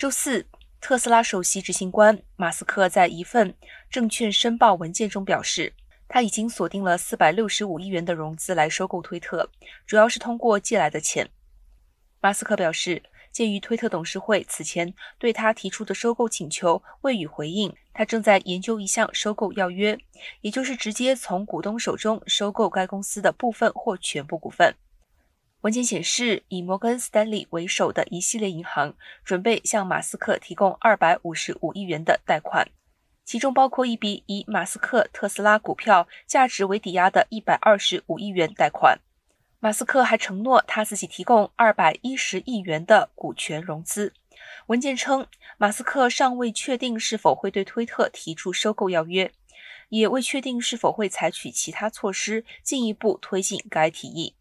周四，特斯拉首席执行官马斯克在一份证券申报文件中表示，他已经锁定了四百六十五亿元的融资来收购推特，主要是通过借来的钱。马斯克表示，鉴于推特董事会此前对他提出的收购请求未予回应，他正在研究一项收购要约，也就是直接从股东手中收购该公司的部分或全部股份。文件显示，以摩根斯丹利为首的一系列银行准备向马斯克提供二百五十五亿元的贷款，其中包括一笔以马斯克特斯拉股票价值为抵押的一百二十五亿元贷款。马斯克还承诺他自己提供二百一十亿元的股权融资。文件称，马斯克尚未确定是否会对推特提出收购要约，也未确定是否会采取其他措施进一步推进该提议。